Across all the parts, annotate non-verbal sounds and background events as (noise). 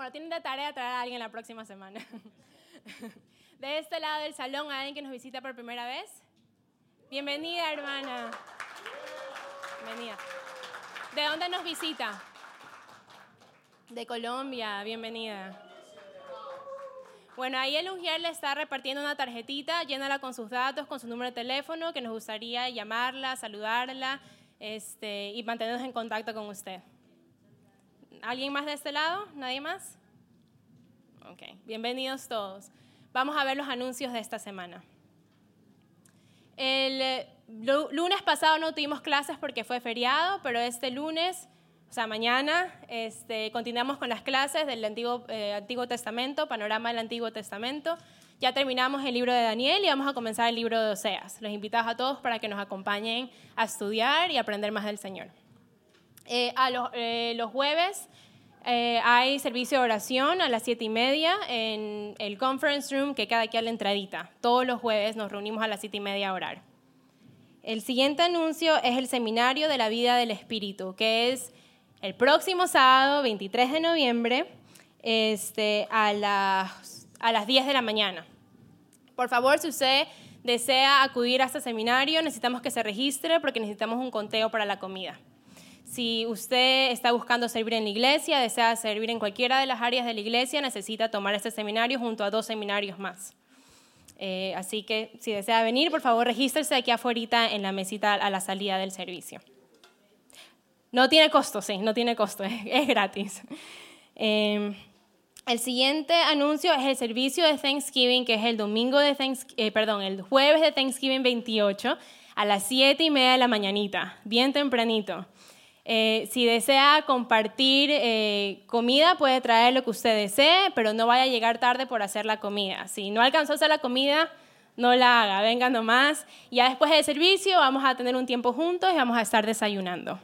Bueno, tienen de tarea traer a alguien la próxima semana. (laughs) De este lado del salón, ¿hay alguien que nos visita por primera vez? Bienvenida, hermana. Bienvenida. ¿De dónde nos visita? De Colombia, bienvenida. Bueno, ahí el Ungier le está repartiendo una tarjetita, llénala con sus datos, con su número de teléfono, que nos gustaría llamarla, saludarla este, y mantenernos en contacto con usted. ¿Alguien más de este lado? ¿Nadie más? Ok, bienvenidos todos. Vamos a ver los anuncios de esta semana. El eh, lunes pasado no tuvimos clases porque fue feriado, pero este lunes, o sea, mañana, este, continuamos con las clases del Antiguo, eh, Antiguo Testamento, panorama del Antiguo Testamento. Ya terminamos el libro de Daniel y vamos a comenzar el libro de Oseas. Los invitamos a todos para que nos acompañen a estudiar y aprender más del Señor. Eh, a los, los jueves eh, hay servicio de oración a las siete y media en el conference room que queda aquí a la entradita. Todos los jueves nos reunimos a las siete y media a orar. El siguiente anuncio es el seminario de la vida del Espíritu, que es el próximo sábado, 23 de noviembre, este, a, las, a las 10 de la mañana. Por favor, si usted desea acudir a este seminario, necesitamos que se registre porque necesitamos un conteo para la comida. Si usted está buscando servir en la iglesia, desea servir en cualquiera de las áreas de la iglesia, necesita tomar este seminario junto a dos seminarios más. Eh, así que si desea venir, por favor, regístrese aquí afuera en la mesita a la salida del servicio. No tiene costo, sí, no tiene costo, (laughs) es, gratis. Em, el siguiente anuncio es el servicio de Thanksgiving, que es el domingo de Thanksgiving, eh, perdón, el jueves de Thanksgiving 28 a las 7 y media de la mañanita, bien tempranito. Eh, si desea compartir eh, comida, puede traer lo que usted desee, pero no vaya a llegar tarde por hacer la comida. Si no alcanzó a hacer la comida, no la haga, venga nomás. Ya después del servicio vamos a tener un tiempo juntos y vamos a estar desayunando.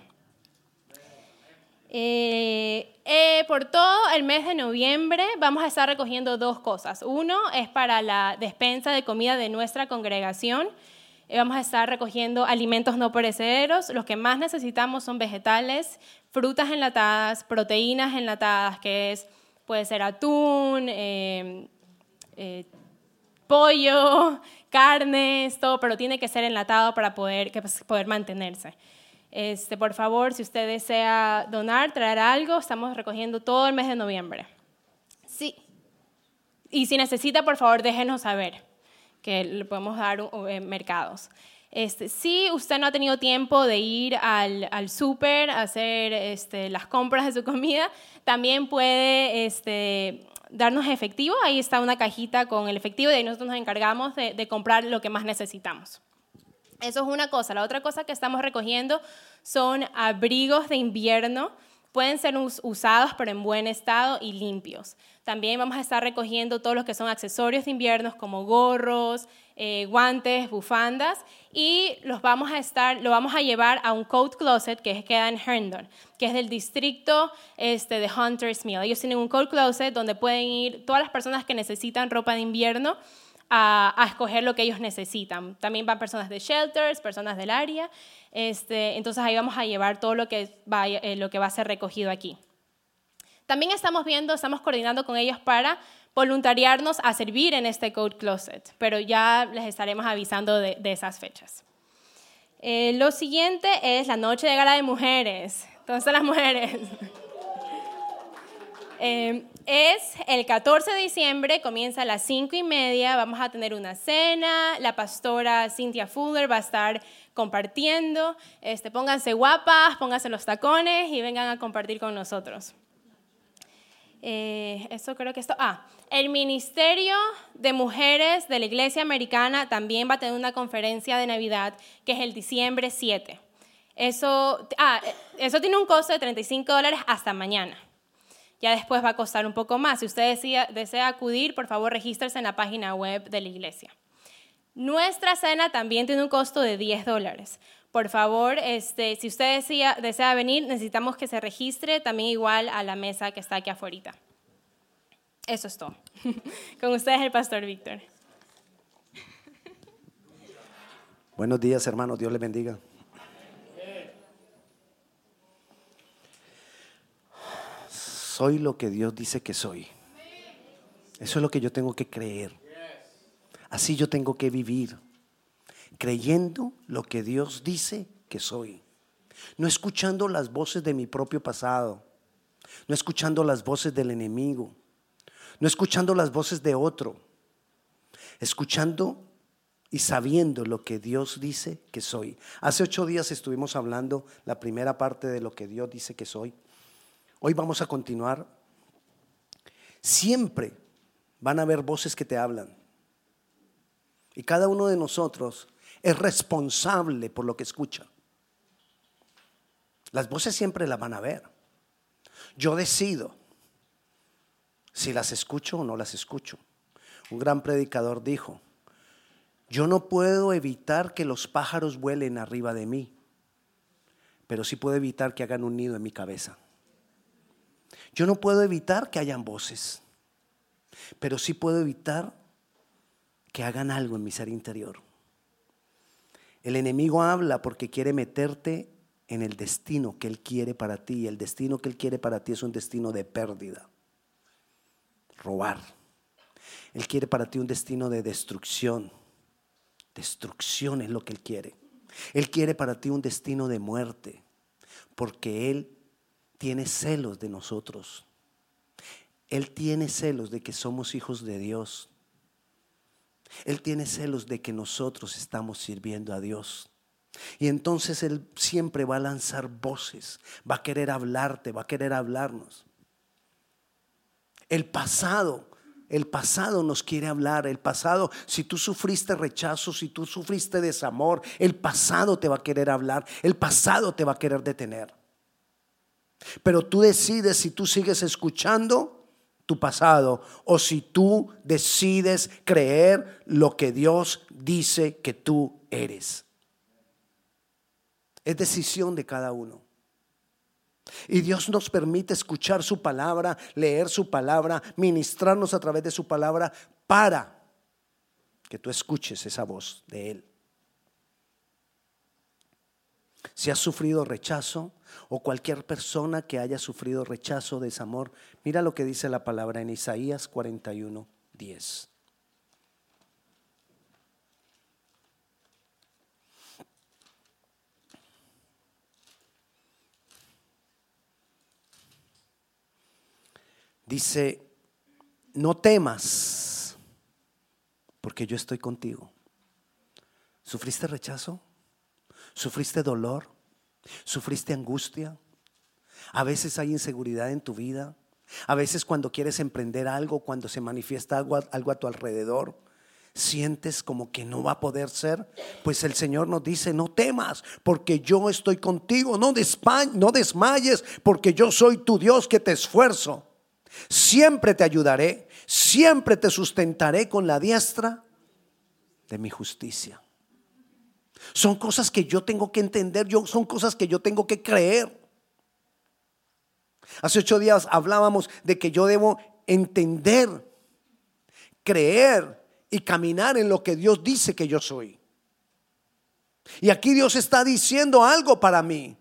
Eh, por todo el mes de noviembre vamos a estar recogiendo dos cosas. Uno es para la despensa de comida de nuestra congregación. Eh, vamos a estar recogiendo alimentos no perecederos. Los que más necesitamos son vegetales, frutas enlatadas, proteínas enlatadas, que es, puede ser atún, eh, eh, pollo, (laughs) carnes, todo, pero tiene que ser enlatado para poder, pues, poder mantenerse. Este, por favor, si usted desea donar, traer algo, estamos recogiendo todo el mes de noviembre. Sí. Y si necesita, por favor, déjenos saber que le podemos dar eh, mercados. Este, si usted no ha tenido tiempo de ir al, al súper a hacer este, las compras de su comida, también puede este, darnos efectivo. Ahí está una cajita con el efectivo y ahí nosotros nos encargamos de, de comprar lo que más necesitamos. Eso es una cosa. La otra cosa que estamos recogiendo son abrigos de invierno. Pueden ser usados pero en buen estado y limpios. También vamos a estar recogiendo todos los que son accesorios de invierno como gorros, eh, guantes, bufandas y los vamos a estar, lo vamos a llevar a un coat closet que queda en Herndon, que es del distrito este, de Hunter's Mill. Ellos tienen un coat closet donde pueden ir todas las personas que necesitan ropa de invierno a, escoger lo que ellos necesitan. También van personas de shelters, personas del área. Este, entonces ahí vamos a llevar todo lo que, va, eh, lo que va a ser recogido aquí. También estamos viendo, estamos coordinando con ellos para voluntariarnos a servir en este Code Closet, pero ya les estaremos avisando de, esas fechas. Eh, lo siguiente es la noche de gala de mujeres. Entonces las mujeres. (laughs) Eh, es el 14 de diciembre, comienza a las 5 y media, vamos a tener una cena, la pastora Cynthia Fuller va a estar compartiendo, este, pónganse guapas, pónganse los tacones y vengan a compartir con nosotros. Eh, eso creo que esto. Ah, el Ministerio de Mujeres de la Iglesia Americana también va a tener una conferencia de Navidad que es el diciembre 7. Eso, ah, eso tiene un costo de 35 dólares hasta mañana. Ya después va a costar un poco más. Si usted desea, desea acudir, por favor, regístrese en la página web de la iglesia. Nuestra cena también tiene un costo de 10 dólares. Por favor, este, si usted desea, venir, necesitamos que se registre también igual a la mesa que está aquí afuera. Eso es todo. (laughs) Con ustedes el pastor Víctor. Buenos días, hermanos. Dios les bendiga. soy lo que Dios dice que soy. Eso es lo que yo tengo que creer. Así yo tengo que vivir, creyendo lo que Dios dice que soy. No escuchando las voces de mi propio pasado, no escuchando las voces del enemigo, no escuchando las voces de otro, escuchando y sabiendo lo que Dios dice que soy. Hace ocho días estuvimos hablando la primera parte de lo que Dios dice que soy. Hoy vamos a continuar. Siempre van a haber voces que te hablan. Y cada uno de nosotros es responsable por lo que escucha. Las voces siempre las van a ver. Yo decido si las escucho o no las escucho. Un gran predicador dijo, yo no puedo evitar que los pájaros vuelen arriba de mí, pero sí puedo evitar que hagan un nido en mi cabeza. Yo no puedo evitar que hayan voces, pero sí puedo evitar que hagan algo en mi ser interior. El enemigo habla porque quiere meterte en el destino que él quiere para ti. Y el destino que él quiere para ti es un destino de pérdida, robar. Él quiere para ti un destino de destrucción. Destrucción es lo que él quiere. Él quiere para ti un destino de muerte, porque él tiene celos de nosotros. Él tiene celos de que somos hijos de Dios. Él tiene celos de que nosotros estamos sirviendo a Dios. Y entonces Él siempre va a lanzar voces, va a querer hablarte, va a querer hablarnos. El pasado, el pasado nos quiere hablar, el pasado, si tú sufriste rechazo, si tú sufriste desamor, el pasado te va a querer hablar, el pasado te va a querer detener. Pero tú decides si tú sigues escuchando tu pasado o si tú decides creer lo que Dios dice que tú eres. Es decisión de cada uno. Y Dios nos permite escuchar su palabra, leer su palabra, ministrarnos a través de su palabra para que tú escuches esa voz de Él. Si has sufrido rechazo o cualquier persona que haya sufrido rechazo, desamor, mira lo que dice la palabra en Isaías 41, 10. Dice, no temas, porque yo estoy contigo. ¿Sufriste rechazo? ¿Sufriste dolor? ¿Sufriste angustia? A veces hay inseguridad en tu vida. A veces cuando quieres emprender algo, cuando se manifiesta algo, algo a tu alrededor, sientes como que no va a poder ser, pues el Señor nos dice, no temas, porque yo estoy contigo, no, no desmayes, porque yo soy tu Dios que te esfuerzo. Siempre te ayudaré, siempre te sustentaré con la diestra de mi justicia. Son cosas que yo tengo que entender, yo, son cosas que yo tengo que creer. Hace ocho días hablábamos de que yo debo entender, creer y caminar en lo que Dios dice que yo soy. Y aquí Dios está diciendo algo para mí.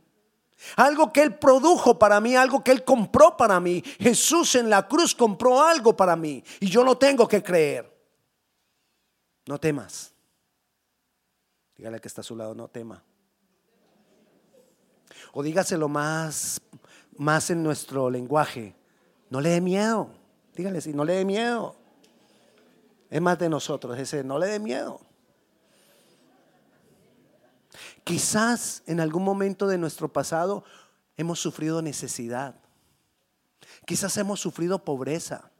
Algo que Él produjo para mí, algo que Él compró para mí. Jesús en la cruz compró algo para mí y yo lo tengo que creer. No temas. Dígale que está a su lado, no tema. O dígaselo más, más en nuestro lenguaje. No le dé miedo. Dígale si no le dé miedo. Es más de nosotros, ese no le dé miedo. Quizás en algún momento de nuestro pasado hemos sufrido necesidad. Quizás hemos sufrido pobreza.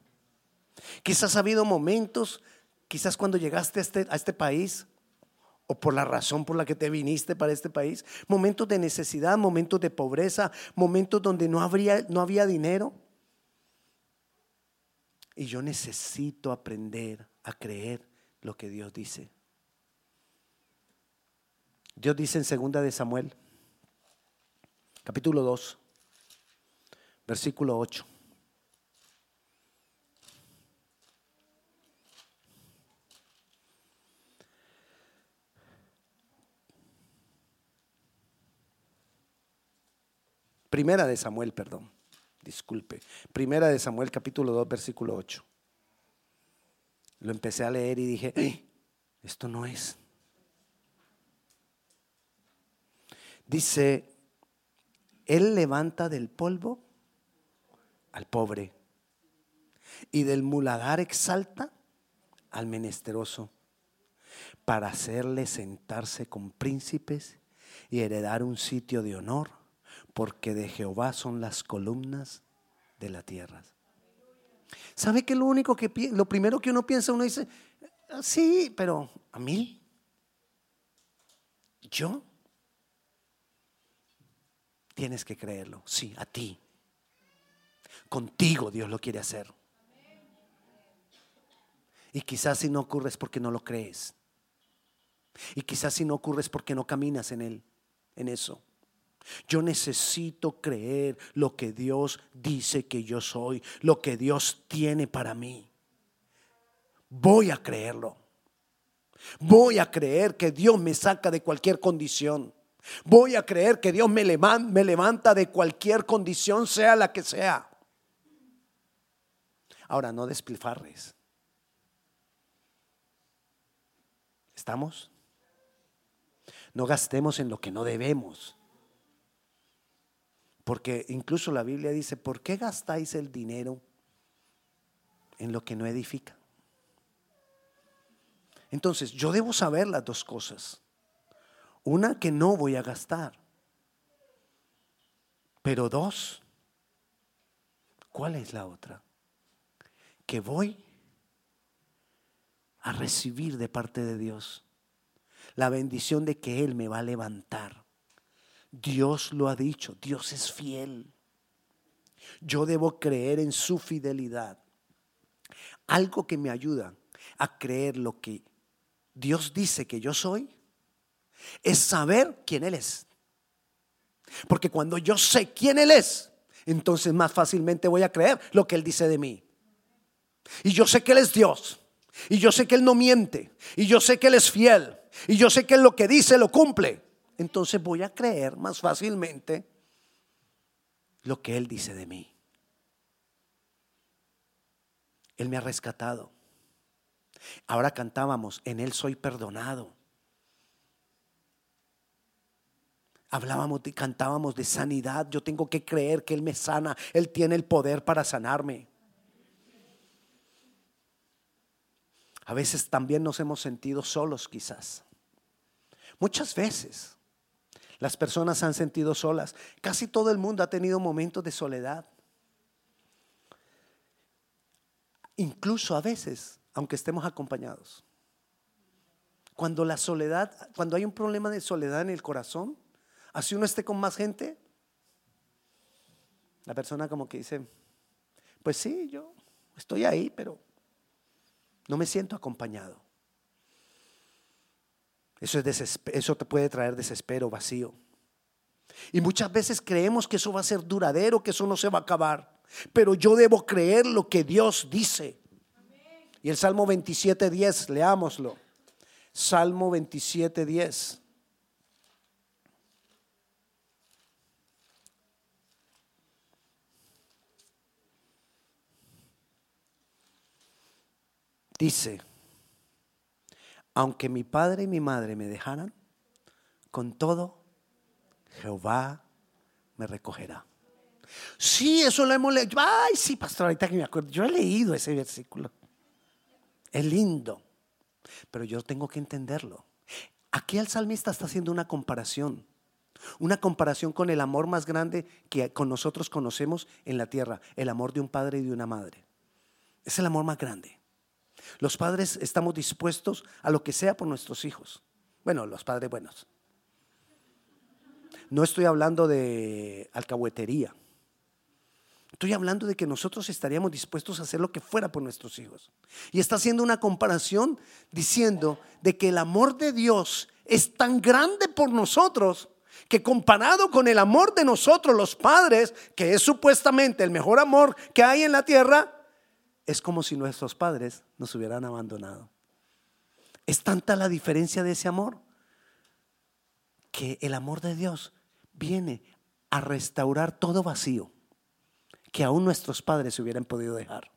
Quizás ha habido momentos, quizás cuando llegaste a este, a este país, o por la razón por la que te viniste para este país, momentos de necesidad, momentos de pobreza, momentos donde no, habría, no había dinero. Y yo necesito aprender a creer lo que Dios dice. Dios dice en segunda de Samuel, capítulo 2, versículo 8. Primera de Samuel, perdón. disculpe. Primera de Samuel capítulo 2 versículo 8. Lo empecé a leer y dije, "Ey, esto no es. Dice, Él levanta del polvo al pobre y del muladar exalta al menesteroso para hacerle sentarse con príncipes y heredar un sitio de honor, porque de Jehová son las columnas de la tierra. ¿Sabe que lo único que lo primero que uno piensa, uno dice, "Ah, sí, pero a mí, yo, tienes que creerlo, sí, a ti. Contigo Dios lo quiere hacer. Y quizás si no ocurre es porque no lo crees. Y quizás si no ocurre es porque no caminas en él, en eso. Yo necesito creer lo que Dios dice que yo soy, lo que Dios tiene para mí. Voy a creerlo. Voy a creer que Dios me saca de cualquier condición. Voy a creer que Dios me levan- me levanta de cualquier condición, sea la que sea. Ahora, no despilfarres. ¿Estamos? No gastemos en lo que no debemos. Porque incluso la Biblia dice, ¿por qué gastáis el dinero en lo que no edifica? Entonces, yo debo saber las dos cosas. Una, que no voy a gastar. Pero dos, ¿cuál es la otra? Que voy a recibir de parte de Dios la bendición de que Él me va a levantar. Dios lo ha dicho, Dios es fiel. Yo debo creer en su fidelidad. Algo que me ayuda a creer lo que Dios dice que yo soy es saber quién Él es. Porque cuando yo sé quién Él es, entonces más fácilmente voy a creer lo que Él dice de mí. Y yo sé que Él es Dios. Y yo sé que Él no miente. Y yo sé que Él es fiel. Y yo sé que lo que dice lo cumple. Entonces voy a creer más fácilmente lo que Él dice de mí. Él me ha rescatado. Ahora cantábamos, en Él soy perdonado. Hablábamos, y cantábamos de sanidad. Yo tengo que creer que Él me sana. Él tiene el poder para sanarme. A veces también nos hemos sentido solos quizás. Muchas veces las personas han sentido solas. Casi todo el mundo ha tenido momentos de soledad. Incluso a veces, aunque estemos acompañados. Cuando la soledad, cuando hay un problema de soledad en el corazón, así uno esté con más gente, la persona como que dice, pues sí, yo estoy ahí, pero no me siento acompañado. Eso, es eso te puede traer desespero, vacío. Y muchas veces creemos que eso va a ser duradero, que eso no se va a acabar. Pero yo debo creer lo que Dios dice. Y el Salmo 27.10, leámoslo. Salmo 27.10. Dice, aunque mi padre y mi madre me dejaran, con todo, Jehová me recogerá. Sí, eso lo hemos leído. Ay, sí, pastor, ahorita que me acuerdo. Yo he leído ese versículo. Es lindo, pero yo tengo que entenderlo. Aquí el salmista está haciendo una comparación. Una comparación con el amor más grande que con nosotros conocemos en la tierra, el amor de un padre y de una madre. Es el amor más grande. Los padres estamos dispuestos a lo que sea por nuestros hijos. Bueno, los padres buenos. No estoy hablando de alcahuetería. Estoy hablando de que nosotros estaríamos dispuestos a hacer lo que fuera por nuestros hijos. Y está haciendo una comparación diciendo de que el amor de Dios es tan grande por nosotros que comparado con el amor de nosotros los padres, que es supuestamente el mejor amor que hay en la tierra, es como si nuestros padres nos hubieran abandonado. Es tanta la diferencia de ese amor que el amor de Dios viene a restaurar todo vacío que aún nuestros padres hubieran podido dejar.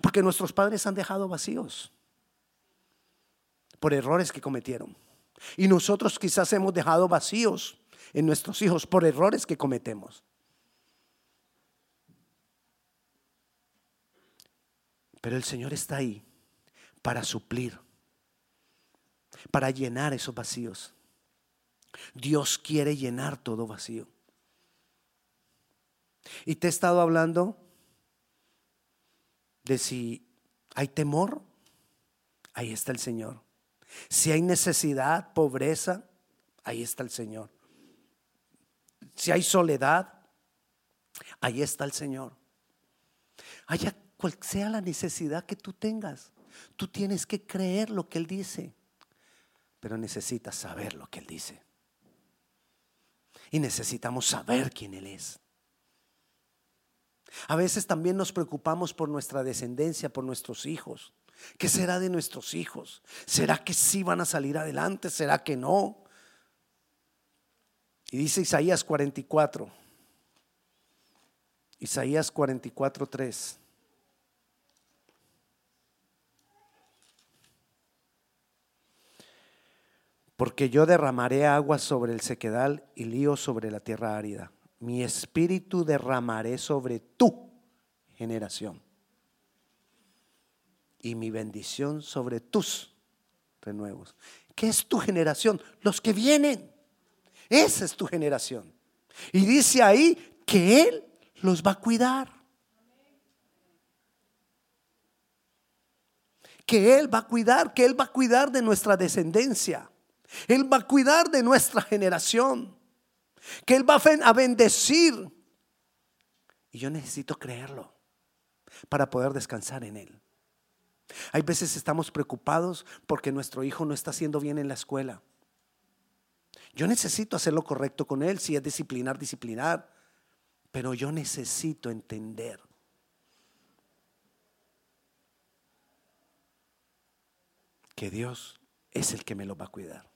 Porque nuestros padres han dejado vacíos por errores que cometieron. Y nosotros quizás hemos dejado vacíos en nuestros hijos por errores que cometemos. Pero el Señor está ahí para suplir, para llenar esos vacíos. Dios quiere llenar todo vacío. Y te he estado hablando de si hay temor, ahí está el Señor. Si hay necesidad, pobreza, ahí está el Señor. Si hay soledad, ahí está el Señor. Haya cual sea la necesidad que tú tengas, tú tienes que creer lo que Él dice, pero necesitas saber lo que Él dice. Y necesitamos saber quién Él es. A veces también nos preocupamos por nuestra descendencia, por nuestros hijos. ¿Qué será de nuestros hijos? ¿Será que sí van a salir adelante? ¿Será que no? Y dice Isaías 44. Isaías 44, 3. Porque yo derramaré agua sobre el sequedal y lío sobre la tierra árida. Mi espíritu derramaré sobre tu generación y mi bendición sobre tus renuevos. ¿Qué es tu generación? Los que vienen. Esa es tu generación. Y dice ahí que Él los va a cuidar. Que Él va a cuidar, que Él va a cuidar de nuestra descendencia. Él va a cuidar de nuestra generación. Que Él va a bendecir. Y yo necesito creerlo para poder descansar en Él. Hay veces estamos preocupados porque nuestro hijo no está haciendo bien en la escuela. Yo necesito hacer lo correcto con él, si es disciplinar, disciplinar, pero yo necesito entender que Dios es el que me lo va a cuidar.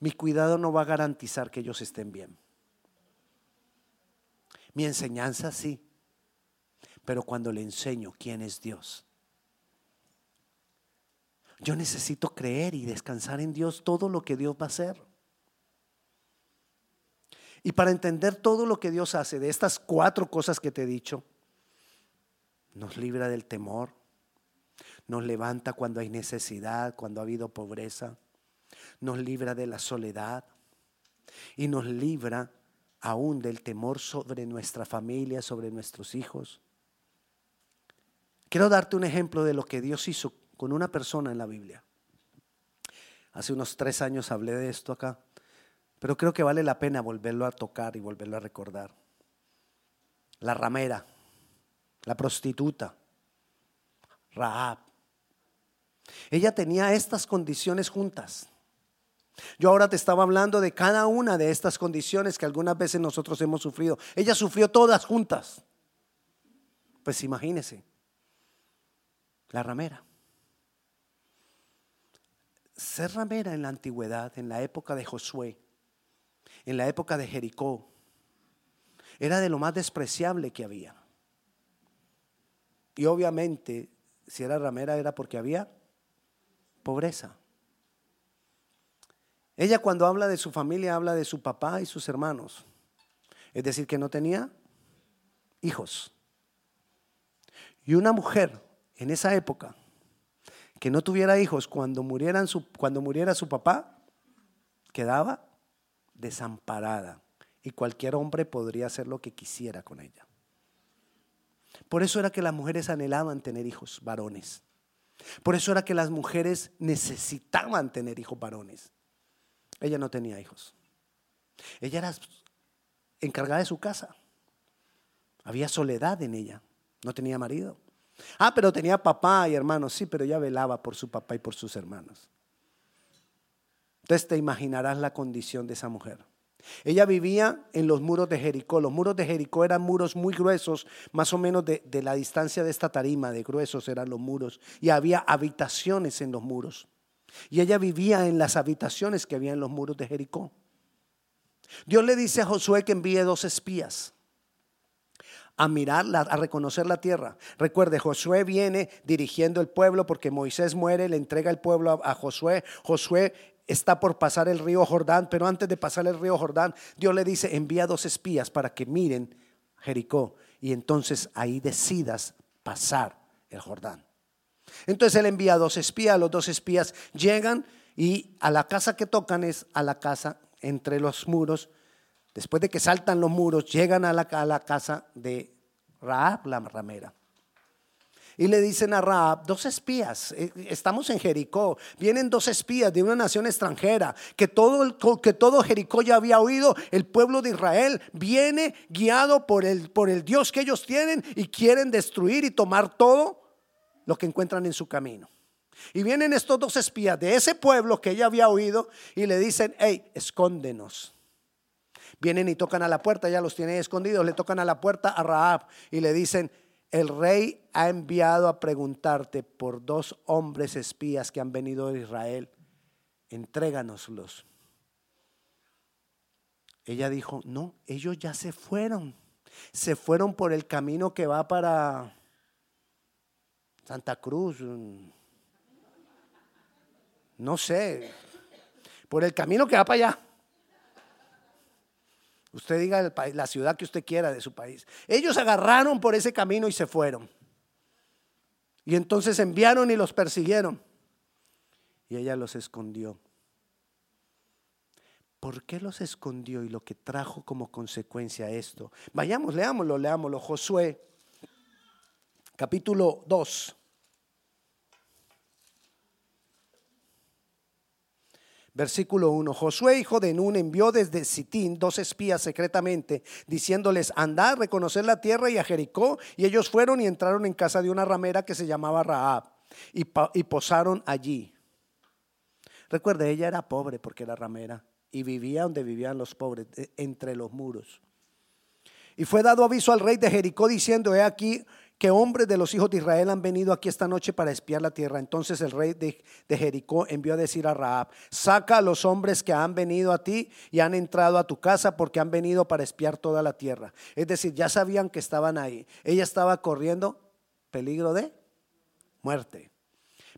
Mi cuidado no va a garantizar que ellos estén bien. Mi enseñanza sí, pero cuando le enseño quién es Dios, yo necesito creer y descansar en Dios todo lo que Dios va a hacer. Y para entender todo lo que Dios hace de estas cuatro cosas que te he dicho, nos libra del temor, nos levanta cuando hay necesidad, cuando ha habido pobreza, nos libra de la soledad y nos libra aún del temor sobre nuestra familia, sobre nuestros hijos. Quiero darte un ejemplo de lo que Dios hizo con una persona en la Biblia. Hace unos tres años hablé de esto acá, pero creo que vale la pena volverlo a tocar y volverlo a recordar. La ramera, la prostituta, Rahab. Ella tenía estas condiciones juntas. Yo ahora te estaba hablando de cada una de estas condiciones que algunas veces nosotros hemos sufrido. Ella sufrió todas juntas. Pues imagínese, la ramera. Ser ramera en la antigüedad, en la época de Josué, en la época de Jericó, era de lo más despreciable que había. Y obviamente, si era ramera era porque había pobreza. Ella cuando habla de su familia habla de su papá y sus hermanos. Es decir, que no tenía hijos. Y una mujer en esa época que no tuviera hijos cuando, su, cuando muriera su papá, quedaba desamparada y cualquier hombre podría hacer lo que quisiera con ella. Por eso era que las mujeres anhelaban tener hijos varones. Por eso era que las mujeres necesitaban tener hijos varones. Ella no tenía hijos. Ella era encargada de su casa. Había soledad en ella. No tenía marido. Ah, pero tenía papá y hermanos, sí, pero ella velaba por su papá y por sus hermanos. Entonces te imaginarás la condición de esa mujer. Ella vivía en los muros de Jericó. Los muros de Jericó eran muros muy gruesos, más o menos de, de, la distancia de esta tarima, de gruesos eran los muros. Y había habitaciones en los muros. Y ella vivía en las habitaciones que había en los muros de Jericó. Dios le dice a Josué que envíe dos espías. a mirar, a reconocer la tierra. Recuerde, Josué viene dirigiendo el pueblo porque Moisés muere, le entrega el pueblo a, Josué. Josué está por pasar el río Jordán, pero antes de pasar el río Jordán, Dios le dice, envía dos espías para que miren Jericó y entonces ahí decidas pasar el Jordán. Entonces él envía dos espías, los dos espías llegan y a la casa que tocan es a la casa entre los muros Después de que saltan los muros, llegan a la, casa de Raab, la ramera. Y le dicen a Raab, dos espías, eh, estamos en Jericó, vienen dos espías de una nación extranjera, que todo, que todo Jericó ya había oído, el pueblo de Israel viene guiado por el, por el Dios que ellos tienen y quieren destruir y tomar todo lo que encuentran en su camino. Y vienen estos dos espías de ese pueblo que ella había oído y le dicen, hey, escóndenos Vienen y tocan a la puerta, ya los tiene escondidos, le tocan a la puerta a Raab y le dicen, el rey ha enviado a preguntarte por dos hombres espías que han venido de Israel, entréganoslos. Ella dijo, no, ellos ya se fueron, se fueron por el camino que va para Santa Cruz, no sé, por el camino que va para allá. Usted diga la ciudad que usted quiera de su país. Ellos agarraron por ese camino y se fueron. Y entonces enviaron y los persiguieron. Y ella los escondió. ¿Por qué los escondió y lo que trajo como consecuencia esto? Vayamos, leámoslo, leámoslo. Josué, capítulo 2. Versículo 1. Josué, hijo de Nun, envió desde Sitín dos espías secretamente, diciéndoles, andad, reconocer la tierra y a Jericó. Y ellos fueron y entraron en casa de una ramera que se llamaba Raab y, y posaron allí. Recuerde, ella era pobre porque era ramera y vivía donde vivían los pobres, entre los muros. Y fue dado aviso al rey de Jericó diciendo, he aquí, que hombres de los hijos de Israel han venido aquí esta noche para espiar la tierra. Entonces el rey de, Jericó envió a decir a Raab, saca a los hombres que han venido a ti y han entrado a tu casa porque han venido para espiar toda la tierra. Es decir, ya sabían que estaban ahí. Ella estaba corriendo peligro de muerte.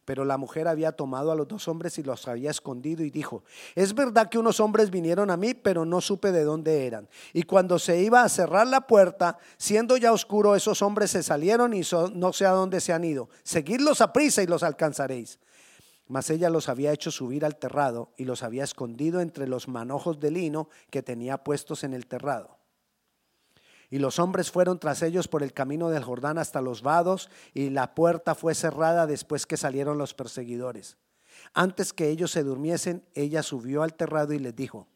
Pero la mujer había tomado a los dos hombres y los había escondido y dijo, es verdad que unos hombres vinieron a mí, pero no supe de dónde eran. Y cuando se iba a cerrar la puerta, siendo ya oscuro, esos hombres se salieron y no sé a dónde se han ido. Seguidlos a prisa y los alcanzaréis. Mas ella los había hecho subir al terrado y los había escondido entre los manojos de lino que tenía puestos en el terrado. Y los hombres fueron tras ellos por el camino del Jordán hasta los vados, y la puerta fue cerrada después que salieron los perseguidores. Antes que ellos se durmiesen, ella subió al terrado y les dijo,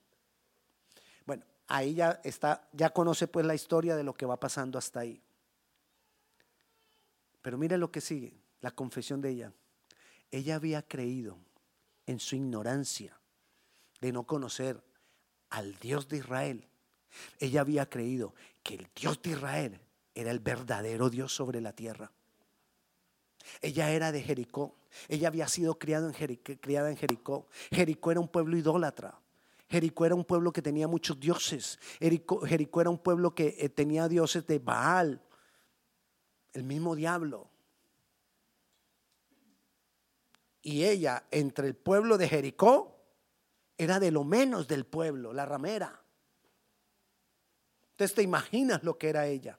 bueno, ahí ya está, ya conoce pues la historia de lo que va pasando hasta ahí. Pero mire lo que sigue, la confesión de ella. Ella había creído en su ignorancia de no conocer al Dios de Israel ella había creído que el Dios de Israel era el verdadero Dios sobre la tierra. Ella era de Jericó. Ella había sido criada en, Jericó, Jericó. era un pueblo idólatra. Jericó era un pueblo que tenía muchos dioses. Jericó, era un pueblo que eh, tenía dioses de Baal, el mismo diablo. Y ella, entre el pueblo de Jericó, era de lo menos del pueblo, la ramera. Entonces te imaginas lo que era ella.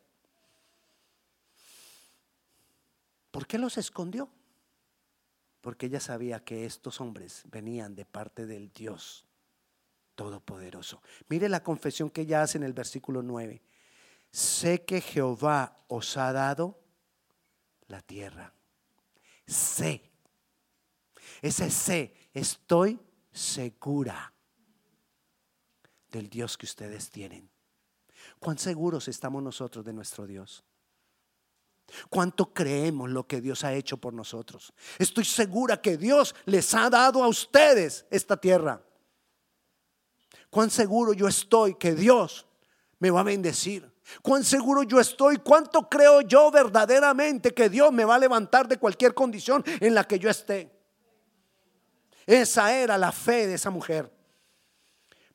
¿Por qué los escondió? Porque ella sabía que estos hombres venían de parte del Dios Todopoderoso. Mire la confesión que ella hace en el versículo 9. Sé que Jehová os ha dado la tierra. Sé. Ese sé, estoy segura del Dios que ustedes tienen. ¿Cuán seguros estamos nosotros de nuestro Dios? ¿Cuánto creemos lo que Dios ha hecho por nosotros? Estoy segura que Dios les ha dado a ustedes esta tierra. ¿Cuán seguro yo estoy que Dios me va a bendecir? ¿Cuán seguro yo estoy? ¿Cuánto creo yo verdaderamente que Dios me va a levantar de cualquier condición en la que yo esté? Esa era la fe de esa mujer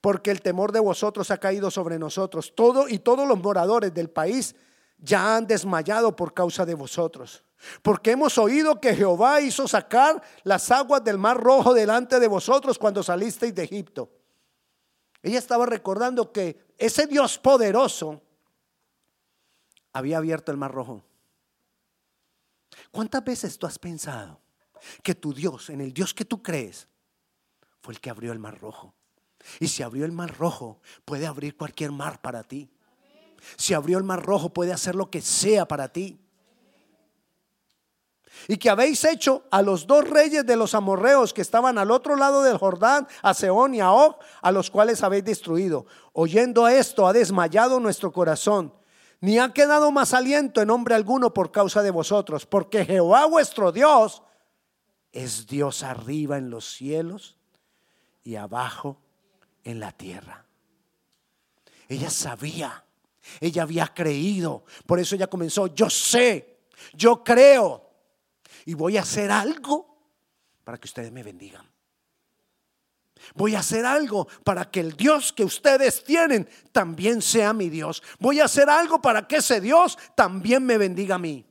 porque el temor de vosotros ha caído sobre nosotros. Todo y todos los moradores del país ya han desmayado por causa de vosotros. Porque hemos oído que Jehová hizo sacar las aguas del mar rojo delante de vosotros cuando salisteis de Egipto. Ella estaba recordando que ese Dios poderoso había abierto el mar rojo. ¿Cuántas veces tú has pensado que tu Dios, en el Dios que tú crees, fue el que abrió el mar rojo? Y si abrió el mar rojo, puede abrir cualquier mar para ti. Si abrió el mar rojo, puede hacer lo que sea para ti. Y que habéis hecho a los dos reyes de los amorreos que estaban al otro lado del Jordán, a Seón y a Og, a los cuales habéis destruido. Oyendo esto, ha desmayado nuestro corazón, ni ha quedado más aliento en hombre alguno por causa de vosotros, porque Jehová vuestro Dios es Dios arriba en los cielos y abajo en la tierra. Ella sabía, ella había creído, por eso ella comenzó, yo sé, yo creo y voy a hacer algo para que ustedes me bendigan. Voy a hacer algo para que el Dios que ustedes tienen también sea mi Dios. Voy a hacer algo para que ese Dios también me bendiga a mí.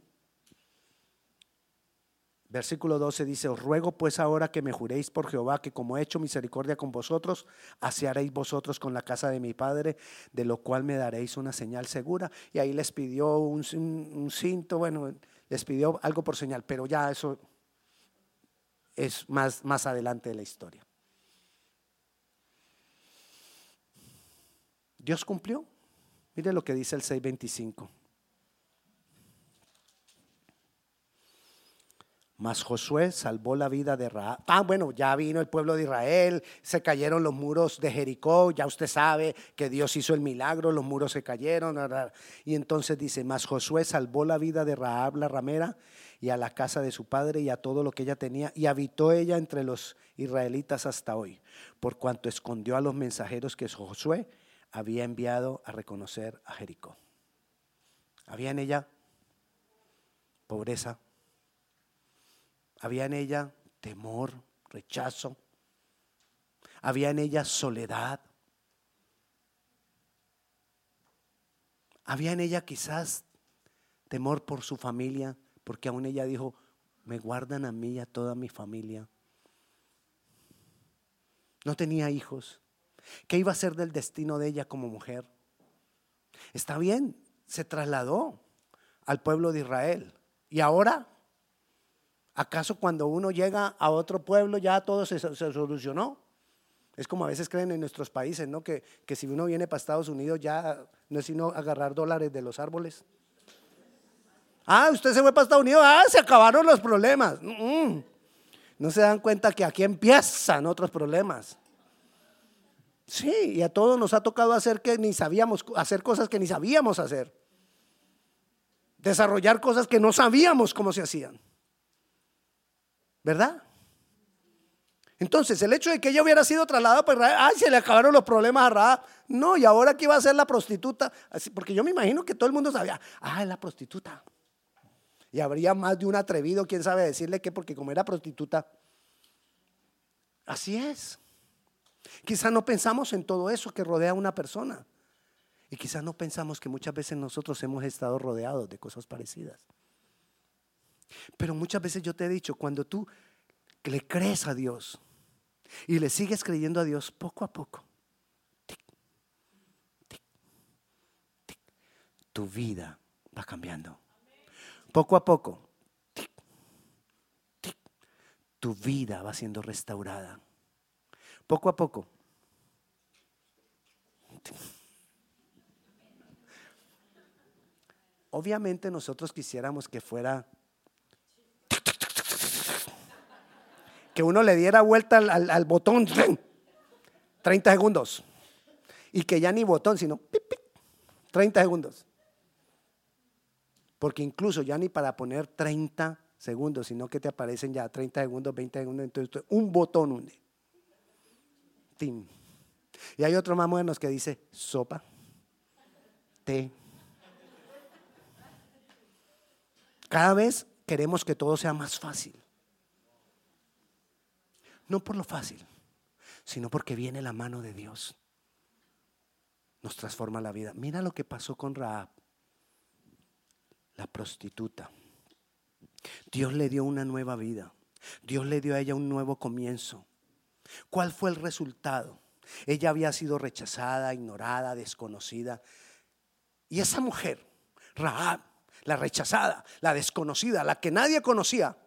Versículo 12 dice, os ruego pues ahora que me juréis por Jehová que como he hecho misericordia con vosotros, así haréis vosotros con la casa de mi Padre, de lo cual me daréis una señal segura. Y ahí les pidió un, un cinto, bueno, les pidió algo por señal, pero ya eso es más, más adelante de la historia. Dios cumplió. Mire lo que dice el 625. Mas Josué salvó la vida de Raab. Ah, bueno, ya vino el pueblo de Israel, se cayeron los muros de Jericó, ya usted sabe que Dios hizo el milagro, los muros se cayeron. Y entonces dice, mas Josué salvó la vida de Raab la ramera y a la casa de su padre y a todo lo que ella tenía, y habitó ella entre los israelitas hasta hoy, por cuanto escondió a los mensajeros que Josué había enviado a reconocer a Jericó. Había en ella pobreza había en ella temor, rechazo. Había en ella soledad. Había en ella quizás temor por su familia, porque aún ella dijo, me guardan a mí y a toda mi familia. No tenía hijos. ¿Qué iba a ser del destino de ella como mujer? Está bien, se trasladó al pueblo de Israel. ¿Y ahora? ¿Acaso cuando uno llega a otro pueblo ya todo se, solucionó? Es como a veces creen en nuestros países, ¿no? Que, si uno viene para Estados Unidos ya no es sino agarrar dólares de los árboles. Ah, usted se fue para Estados Unidos, ah, se acabaron los problemas. No se dan cuenta que aquí empiezan otros problemas. Sí, y a todos nos ha tocado hacer que ni sabíamos, hacer cosas que ni sabíamos hacer. Desarrollar cosas que no sabíamos cómo se hacían. ¿Verdad? Entonces, el hecho de que ella hubiera sido trasladada por Israel, ay, se le acabaron los problemas a Raab. No, y ahora que iba a ser la prostituta, porque yo me imagino que todo el mundo sabía, ah, es la prostituta. Y habría más de un atrevido, quién sabe decirle que porque como era prostituta. Así es. Quizás no pensamos en todo eso que rodea a una persona. Y quizás no pensamos que muchas veces nosotros hemos estado rodeados de cosas parecidas. Pero muchas veces yo te he dicho, cuando tú le crees a Dios y le sigues creyendo a Dios poco a poco, tu vida va cambiando. Poco a poco, tu vida va siendo restaurada. Poco a poco. Obviamente nosotros quisiéramos que fuera que uno le diera vuelta al, botón 30 segundos. Y que ya ni botón, sino 30 segundos. Porque incluso ya ni para poner 30 segundos, sino que te aparecen ya 30 segundos, 20 segundos, entonces un botón hunde. Y hay otro más modernos que dice sopa, té. Cada vez queremos que todo sea más fácil. No por lo fácil, sino porque viene la mano de Dios. Nos transforma la vida. Mira lo que pasó con Raab. la prostituta. Dios le dio una nueva vida. Dios le dio a ella un nuevo comienzo. ¿Cuál fue el resultado? Ella había sido rechazada, ignorada, desconocida. Y esa mujer, Rahab, la rechazada, la desconocida, la que nadie conocía,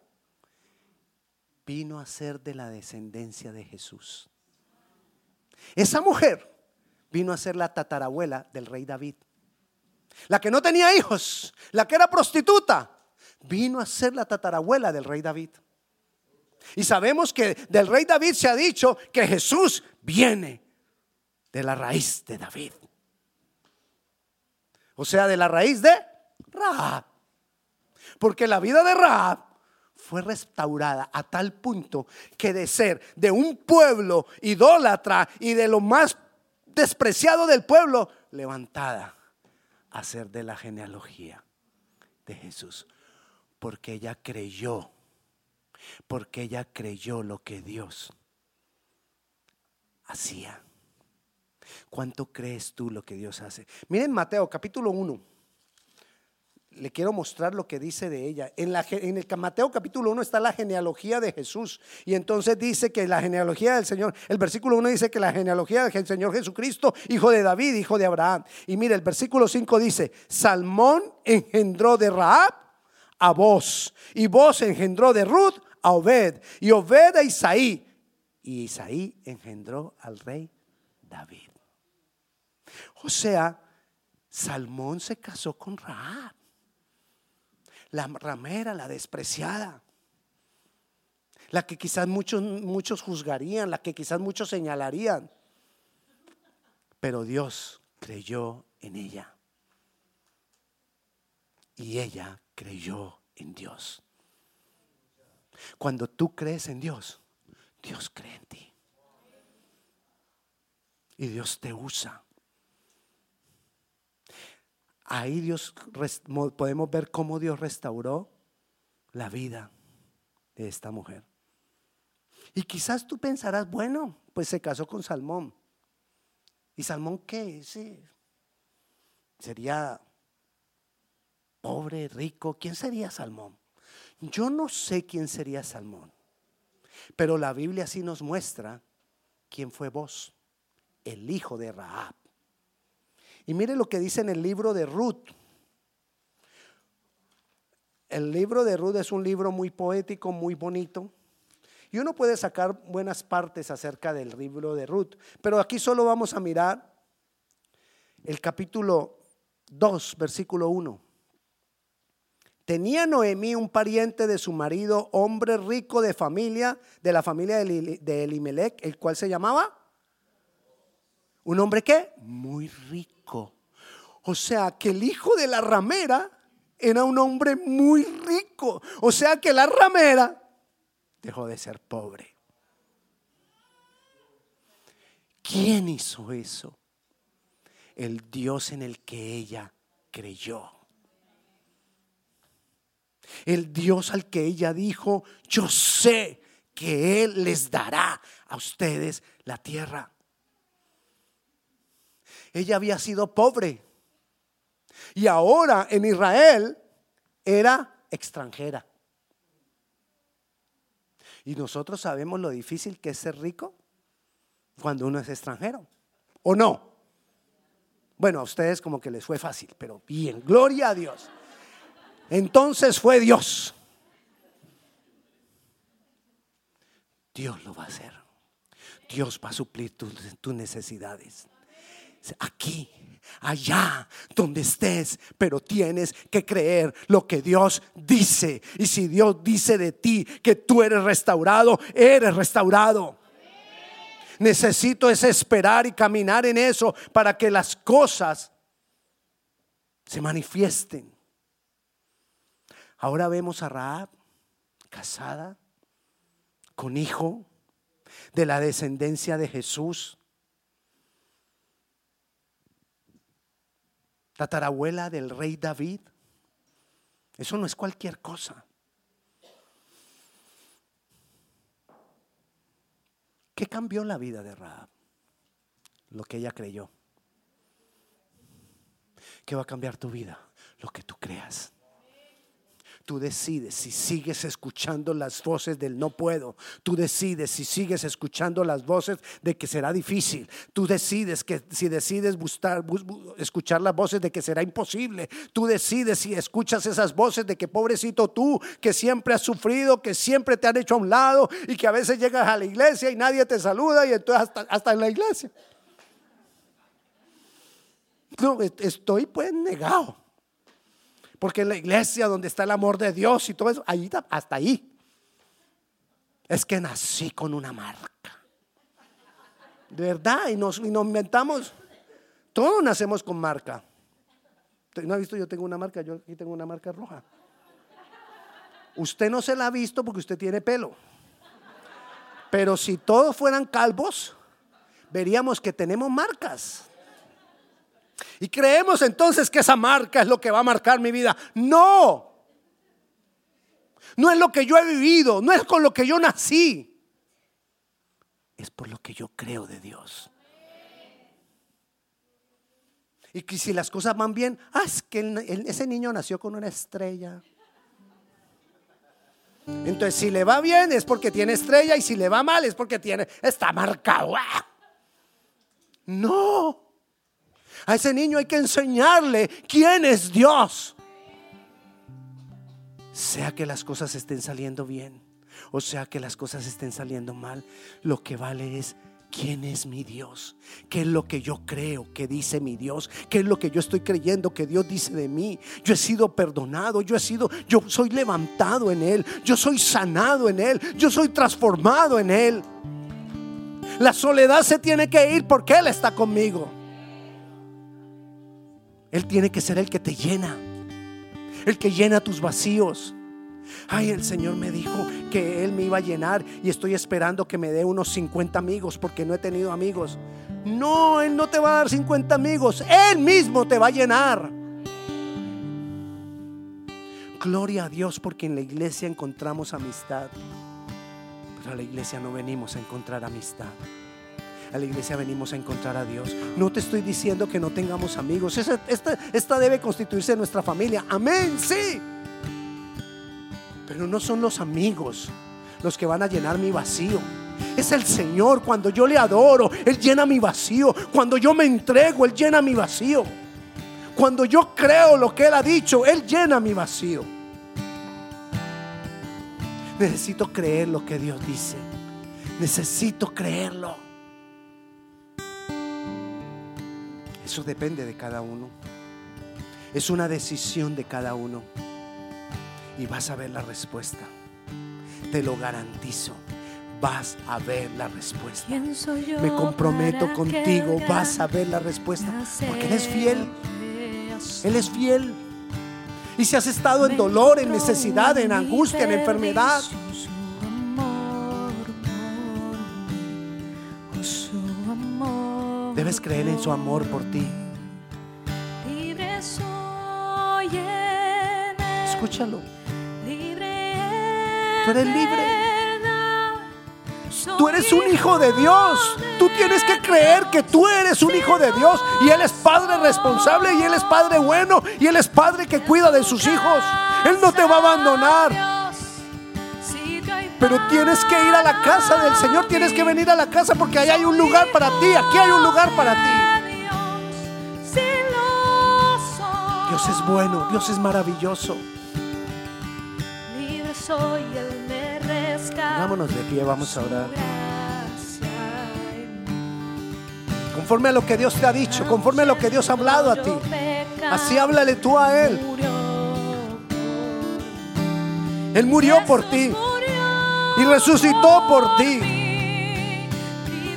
vino a ser de la descendencia de Jesús. Esa mujer vino a ser la tatarabuela del rey David. La que no tenía hijos, la que era prostituta, vino a ser la tatarabuela del rey David. Y sabemos que del rey David se ha dicho que Jesús viene de la raíz de David. O sea, de la raíz de Rahab. Porque la vida de Rahab fue restaurada a tal punto que de ser de un pueblo idólatra y de lo más despreciado del pueblo, levantada a ser de la genealogía de Jesús. Porque ella creyó porque ella creyó lo que Dios hacía. ¿Cuánto crees tú lo que Dios hace? Miren Mateo capítulo 1. Le quiero mostrar lo que dice de ella. En, el Mateo capítulo 1 está la genealogía de Jesús. Y entonces dice que la genealogía del Señor, el versículo 1 dice que la genealogía del Señor Jesucristo, hijo de David, hijo de Abraham. Y mire, el versículo 5 dice, Salmón engendró de Raab a vos. Y vos engendró de Ruth a Obed y Obed a Isaí. Y Isaí engendró al rey David. O sea, Salmón se casó con Raab, la ramera, la despreciada, la que quizás muchos, muchos juzgarían, la que quizás muchos señalarían. Pero Dios creyó en ella. Y ella creyó en Dios. Cuando tú crees en Dios, Dios cree en ti. Y Dios te usa. Ahí Dios podemos ver cómo Dios restauró la vida de esta mujer. Y quizás tú pensarás, bueno, pues se casó con Salmón. ¿Y Salmón qué? Sería pobre, rico. ¿Quién sería Salmón? Yo no sé quién sería Salmón, pero la Biblia sí nos muestra quién fue vos, el hijo de Rahab. Y mire lo que dice en el libro de Ruth. El libro de Ruth es un libro muy poético, muy bonito. Y uno puede sacar buenas partes acerca del libro de Ruth. Pero aquí solo vamos a mirar el capítulo 2, versículo 1. Tenía Noemí un pariente de su marido, hombre rico de familia, de la familia de Elimelech, el cual se llamaba. ¿Un hombre qué? Muy rico. O sea, que el hijo de la ramera era un hombre muy rico. O sea, que la ramera dejó de ser pobre. ¿Quién hizo eso? El Dios en el que ella creyó. El Dios al que ella dijo, yo sé que Él les dará a ustedes la tierra. Ella había sido pobre y ahora en Israel era extranjera. Y nosotros sabemos lo difícil que es ser rico cuando uno es extranjero. ¿O no? Bueno, a ustedes como que les fue fácil, pero bien, gloria a Dios. Entonces fue Dios. Dios lo va a hacer. Dios va a suplir tus, necesidades. Aquí, allá, donde estés, pero tienes que creer lo que Dios dice. Y si Dios dice de ti que tú eres restaurado, eres restaurado. Necesito es esperar y caminar en eso para que las cosas se manifiesten. Ahora vemos a Raab casada, con hijo, de la descendencia de Jesús. Tatarabuela del rey David. Eso no es cualquier cosa. ¿Qué cambió la vida de Raab? Lo que ella creyó. ¿Qué va a cambiar tu vida? Lo que tú creas. Tú decides si sigues escuchando las voces del no puedo. Tú decides si sigues escuchando las voces de que será difícil. Tú decides que si decides buscar, escuchar las voces de que será imposible. Tú decides si escuchas esas voces de que pobrecito tú, que siempre has sufrido, que siempre te han hecho a un lado y que a veces llegas a la iglesia y nadie te saluda y entonces hasta, hasta en la iglesia. No, estoy pues negado. Porque en la iglesia donde está el amor de Dios y todo eso, ahí hasta ahí. Es que nací con una marca. De verdad, y nos, inventamos. Todos nacemos con marca. ¿No ha visto? Yo tengo una marca, yo aquí tengo una marca roja. Usted no se la ha visto porque usted tiene pelo. Pero si todos fueran calvos, veríamos que tenemos marcas. Y creemos entonces que esa marca es lo que va a marcar mi vida. No. No es lo que yo he vivido, no es con lo que yo nací. Es por lo que yo creo de Dios. Y que si las cosas van bien, ah, es que ese niño nació con una estrella. Entonces, si le va bien es porque tiene estrella y si le va mal es porque tiene, está marcado. ¡Ah! No. A ese niño hay que enseñarle quién es Dios. Sea que las cosas estén saliendo bien o sea que las cosas estén saliendo mal, lo que vale es quién es mi Dios, qué es lo que yo creo que dice mi Dios, qué es lo que yo estoy creyendo que Dios dice de mí. Yo he sido perdonado, yo he sido, yo soy levantado en Él, yo soy sanado en Él, yo soy transformado en Él. La soledad se tiene que ir porque Él está conmigo. Él tiene que ser el que te llena, el que llena tus vacíos. Ay, el Señor me dijo que Él me iba a llenar y estoy esperando que me dé unos 50 amigos porque no he tenido amigos. No, Él no te va a dar 50 amigos, Él mismo te va a llenar. Gloria a Dios porque en la iglesia encontramos amistad, pero a la iglesia no venimos a encontrar amistad a la iglesia venimos a encontrar a Dios. No te estoy diciendo que no tengamos amigos. Esta, debe constituirse nuestra familia. Amén, sí. Pero no son los amigos los que van a llenar mi vacío. Es el Señor. Cuando yo le adoro, Él llena mi vacío. Cuando yo me entrego, Él llena mi vacío. Cuando yo creo lo que Él ha dicho, Él llena mi vacío. Necesito creer lo que Dios dice. Necesito creerlo. Eso depende de cada uno. Es una decisión de cada uno. Y vas a ver la respuesta. Te lo garantizo. Vas a ver la respuesta. Me comprometo contigo. Vas a ver la respuesta. Porque Él es fiel. Él es fiel. Y si has estado en dolor, en necesidad, en angustia, en enfermedad, Debes creer en su amor por ti. Escúchalo. Tú eres libre. Tú eres un hijo de Dios. Tú tienes que creer que tú eres un hijo de Dios. Y Él es padre responsable y Él es padre bueno. Y Él es padre que cuida de sus hijos. Él no te va a abandonar. Pero tienes que ir a la casa del Señor, tienes que venir a la casa porque ahí hay un lugar para ti, aquí hay un lugar para ti. Dios es bueno, Dios es maravilloso. Vámonos de pie, vamos a orar. Conforme a lo que Dios te ha dicho, conforme a lo que Dios ha hablado a ti. Así háblale tú a Él. Él murió por ti y resucitó por ti.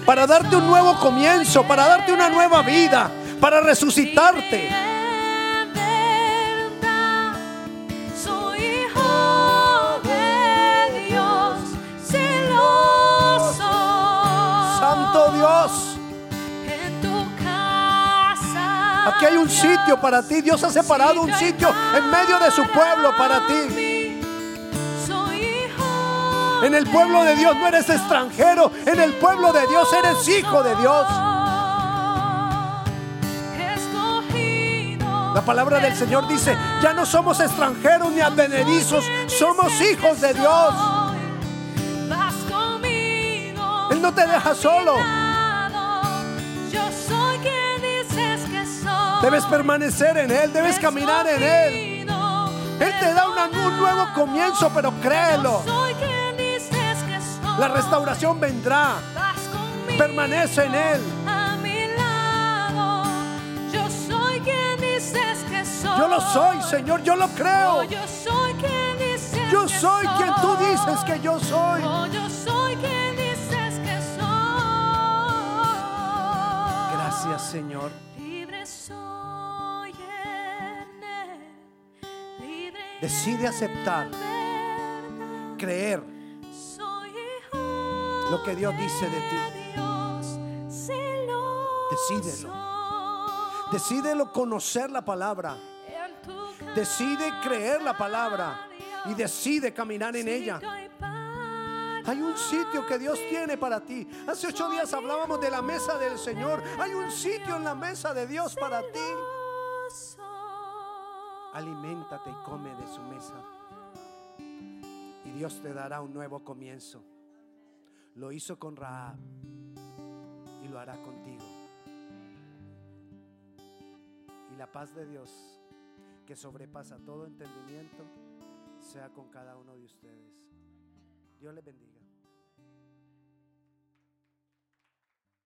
Para darte un nuevo comienzo, para darte una nueva vida, para resucitarte. Santo Dios. Aquí hay un sitio para ti. Dios ha separado un sitio en medio de su pueblo para ti. En el pueblo de Dios no eres extranjero. En el pueblo de Dios eres hijo de Dios. La palabra del Señor dice, ya no somos extranjeros ni advenedizos, somos hijos de Dios. Él no te deja solo. Yo soy quien dices que soy. Debes permanecer en Él, debes caminar en Él. Él te da un nuevo comienzo, pero créelo. La restauración vendrá. Permanece en Él. A mi lado. Yo soy quien dices que soy. Yo lo soy, Señor, yo lo creo. Oh, yo soy quien dices Yo que soy quien tú dices que yo soy. Oh, yo soy quien dices que soy. Gracias, Señor. Libre soy Decide aceptar, creer lo que Dios dice de ti. Decídelo. Decídelo conocer la palabra. Decide creer la palabra y decide caminar en ella. Hay un sitio que Dios tiene para ti. Hace ocho días hablábamos de la mesa del Señor. Hay un sitio en la mesa de Dios para ti. Aliméntate y come de su mesa. Y Dios te dará un nuevo comienzo. Lo hizo con Rahab y lo hará contigo. Y la paz de Dios, que sobrepasa todo entendimiento, sea con cada uno de ustedes. Dios les bendiga.